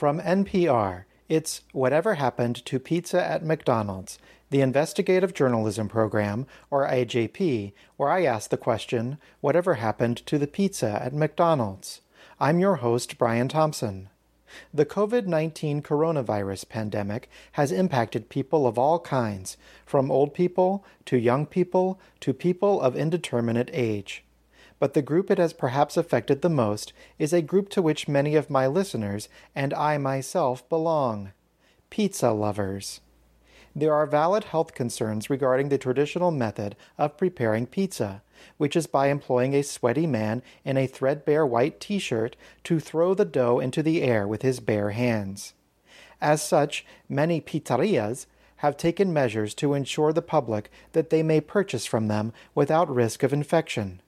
From NPR, it's Whatever Happened to Pizza at McDonald's, the investigative journalism program, or IJP, where I ask the question, Whatever happened to the pizza at McDonald's? I'm your host, Brian Thompson. The COVID 19 coronavirus pandemic has impacted people of all kinds, from old people to young people to people of indeterminate age but the group it has perhaps affected the most is a group to which many of my listeners and I myself belong pizza lovers. There are valid health concerns regarding the traditional method of preparing pizza, which is by employing a sweaty man in a threadbare white t shirt to throw the dough into the air with his bare hands. As such, many pizzerias have taken measures to ensure the public that they may purchase from them without risk of infection.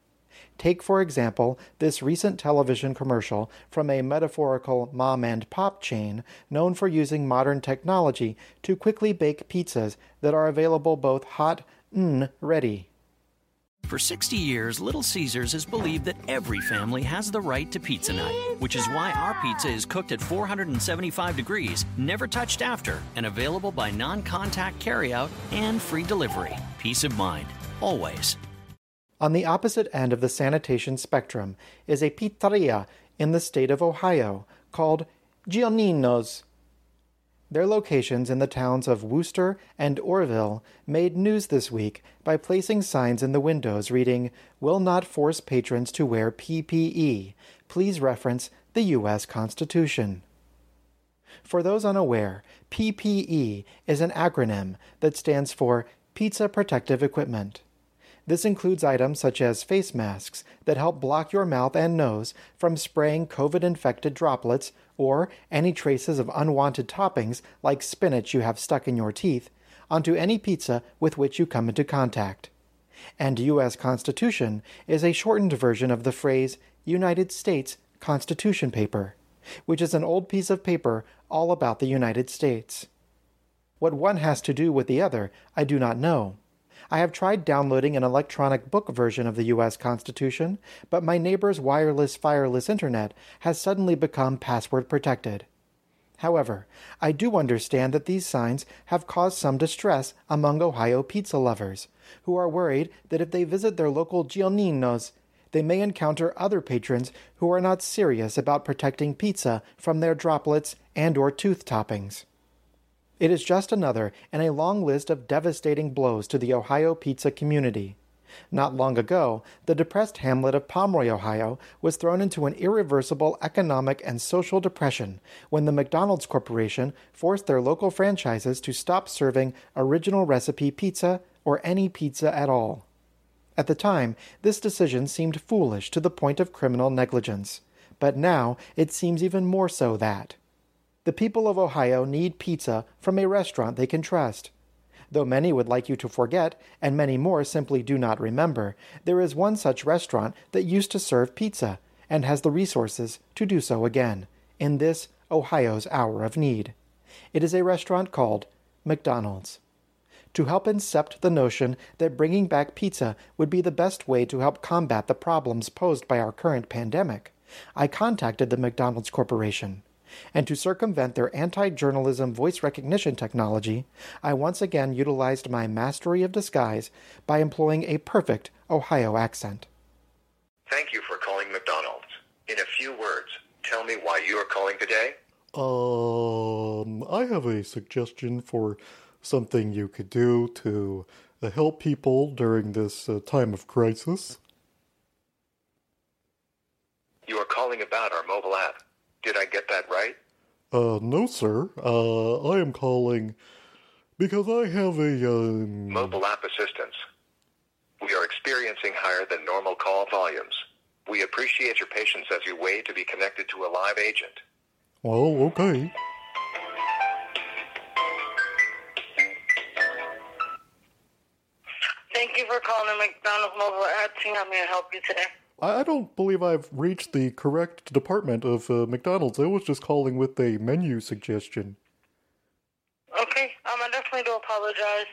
Take, for example, this recent television commercial from a metaphorical mom and pop chain known for using modern technology to quickly bake pizzas that are available both hot and ready. For 60 years, Little Caesars has believed that every family has the right to pizza night, which is why our pizza is cooked at 475 degrees, never touched after, and available by non contact carryout and free delivery. Peace of mind, always. On the opposite end of the sanitation spectrum is a pizzeria in the state of Ohio called Gionino's. Their locations in the towns of Wooster and Orrville made news this week by placing signs in the windows reading, Will not force patrons to wear PPE. Please reference the U.S. Constitution. For those unaware, PPE is an acronym that stands for Pizza Protective Equipment. This includes items such as face masks that help block your mouth and nose from spraying COVID infected droplets or any traces of unwanted toppings like spinach you have stuck in your teeth onto any pizza with which you come into contact. And U.S. Constitution is a shortened version of the phrase United States Constitution paper, which is an old piece of paper all about the United States. What one has to do with the other, I do not know. I have tried downloading an electronic book version of the U.S. Constitution, but my neighbor's wireless fireless internet has suddenly become password protected. However, I do understand that these signs have caused some distress among Ohio pizza lovers, who are worried that if they visit their local Gionino's, they may encounter other patrons who are not serious about protecting pizza from their droplets and or tooth toppings. It is just another in a long list of devastating blows to the Ohio pizza community. Not long ago, the depressed hamlet of Pomeroy, Ohio, was thrown into an irreversible economic and social depression when the McDonald's Corporation forced their local franchises to stop serving original recipe pizza or any pizza at all. At the time, this decision seemed foolish to the point of criminal negligence, but now it seems even more so that. The people of Ohio need pizza from a restaurant they can trust. Though many would like you to forget, and many more simply do not remember, there is one such restaurant that used to serve pizza, and has the resources to do so again, in this Ohio's hour of need. It is a restaurant called McDonald's. To help incept the notion that bringing back pizza would be the best way to help combat the problems posed by our current pandemic, I contacted the McDonald's Corporation. And to circumvent their anti journalism voice recognition technology, I once again utilized my mastery of disguise by employing a perfect Ohio accent. Thank you for calling McDonald's. In a few words, tell me why you are calling today. Um, I have a suggestion for something you could do to uh, help people during this uh, time of crisis. You are calling about our mobile app. Did I get that right? Uh, no, sir. Uh, I am calling because I have a, um... Mobile app assistance. We are experiencing higher than normal call volumes. We appreciate your patience as you wait to be connected to a live agent. Well, okay. Thank you for calling McDonald's mobile app team. How may I help you today? I don't believe I've reached the correct department of uh, McDonald's. I was just calling with a menu suggestion. Okay, um, I definitely do apologize.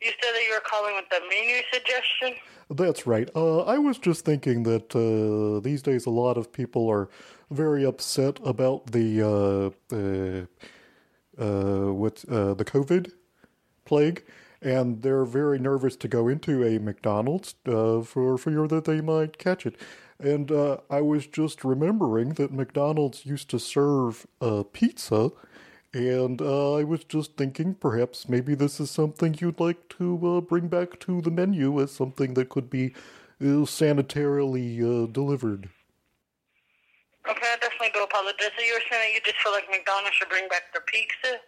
You said that you were calling with a menu suggestion? That's right. Uh, I was just thinking that uh, these days a lot of people are very upset about the uh, uh, uh, what uh, the COVID plague, and they're very nervous to go into a McDonald's uh, for fear that they might catch it. And uh, I was just remembering that McDonald's used to serve uh, pizza, and uh, I was just thinking perhaps maybe this is something you'd like to uh, bring back to the menu as something that could be uh, sanitarily delivered. Okay, I definitely do apologize. So you were saying you just feel like McDonald's should bring back their pizza?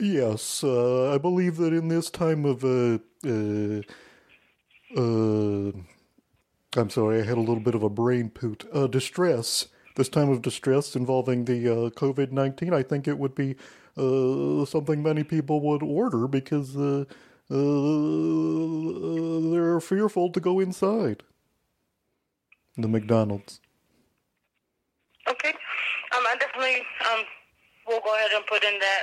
Yes, uh, I believe that in this time of uh, uh, uh, I'm sorry, I had a little bit of a brain poot. Distress. This time of distress involving the COVID nineteen, I think it would be something many people would order because they're fearful to go inside the McDonald's. Okay. Um, I definitely um will go ahead and put in that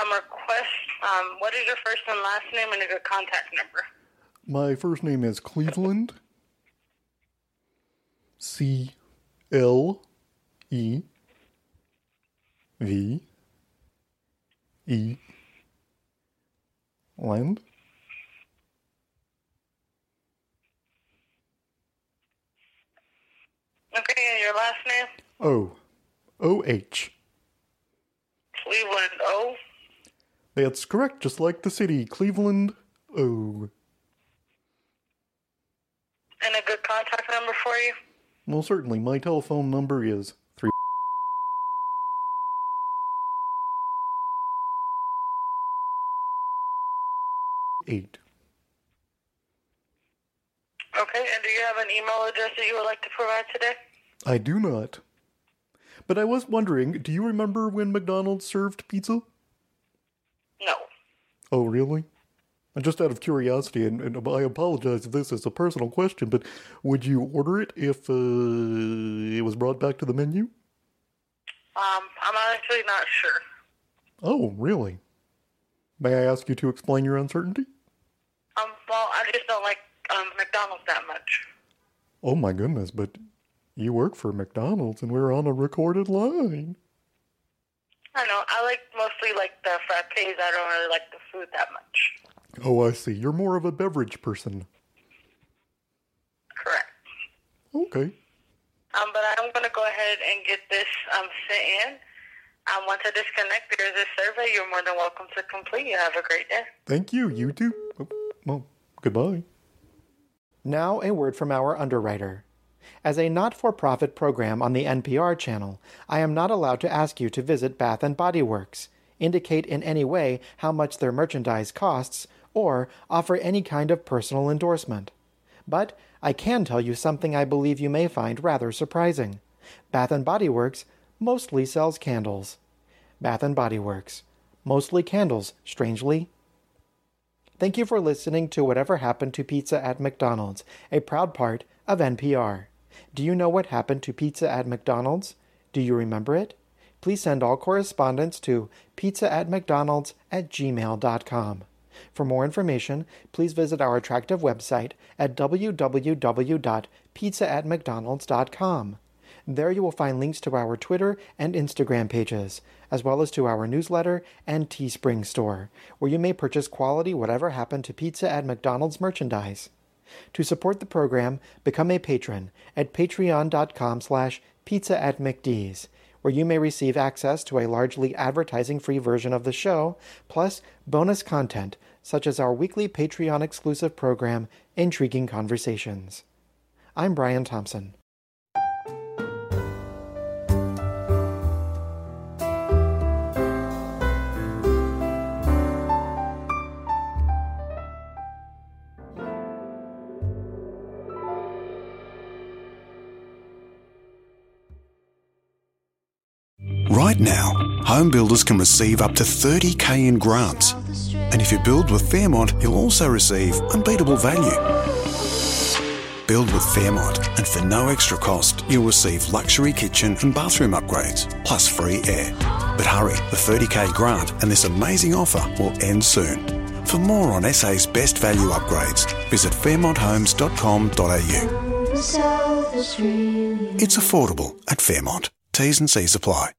um request. Um, what is your first and last name and a good contact number? My first name is Cleveland. C L E V E Land. Okay, and your last name? O O H. Cleveland O. That's correct, just like the city, Cleveland O. And a good contact number for you? Well, certainly, my telephone number is three. Eight. Okay, and do you have an email address that you would like to provide today? I do not. But I was wondering, do you remember when McDonald's served pizza? No. Oh, really? And just out of curiosity, and, and I apologize if this is a personal question, but would you order it if uh, it was brought back to the menu? Um, I'm actually not sure. Oh, really? May I ask you to explain your uncertainty? Um, well, I just don't like um McDonald's that much. Oh my goodness, but you work for McDonald's and we're on a recorded line. I know. I like mostly like the frappes. I don't really like the food that much. Oh, I see. You're more of a beverage person. Correct. Okay. Um, but I'm going to go ahead and get this um, sent in. Um, once I disconnect, there's a survey you're more than welcome to complete. You have a great day. Thank you. You too. Oh, well, goodbye. Now, a word from our underwriter. As a not for profit program on the NPR channel, I am not allowed to ask you to visit Bath and Body Works, indicate in any way how much their merchandise costs, or offer any kind of personal endorsement. But I can tell you something I believe you may find rather surprising. Bath and Body Works mostly sells candles. Bath and Body Works. Mostly candles, strangely. Thank you for listening to Whatever Happened to Pizza at McDonald's, a proud part of NPR. Do you know what happened to pizza at McDonald's? Do you remember it? Please send all correspondence to pizza at McDonald's at gmail.com. For more information, please visit our attractive website at www.pizzaatmcdonalds.com. There you will find links to our Twitter and Instagram pages, as well as to our newsletter and Teespring store, where you may purchase quality whatever happened to pizza at McDonald's merchandise. To support the program, become a patron at patreon.com slash pizza at McDee's, where you may receive access to a largely advertising-free version of the show, plus bonus content such as our weekly Patreon exclusive program, Intriguing Conversations. I'm Brian Thompson. Right now, home builders can receive up to 30k in grants. And if you build with Fairmont, you'll also receive unbeatable value. Build with Fairmont, and for no extra cost, you'll receive luxury kitchen and bathroom upgrades, plus free air. But hurry, the 30k grant and this amazing offer will end soon. For more on SA's best value upgrades, visit fairmonthomes.com.au. It's affordable at Fairmont. T's and C's apply.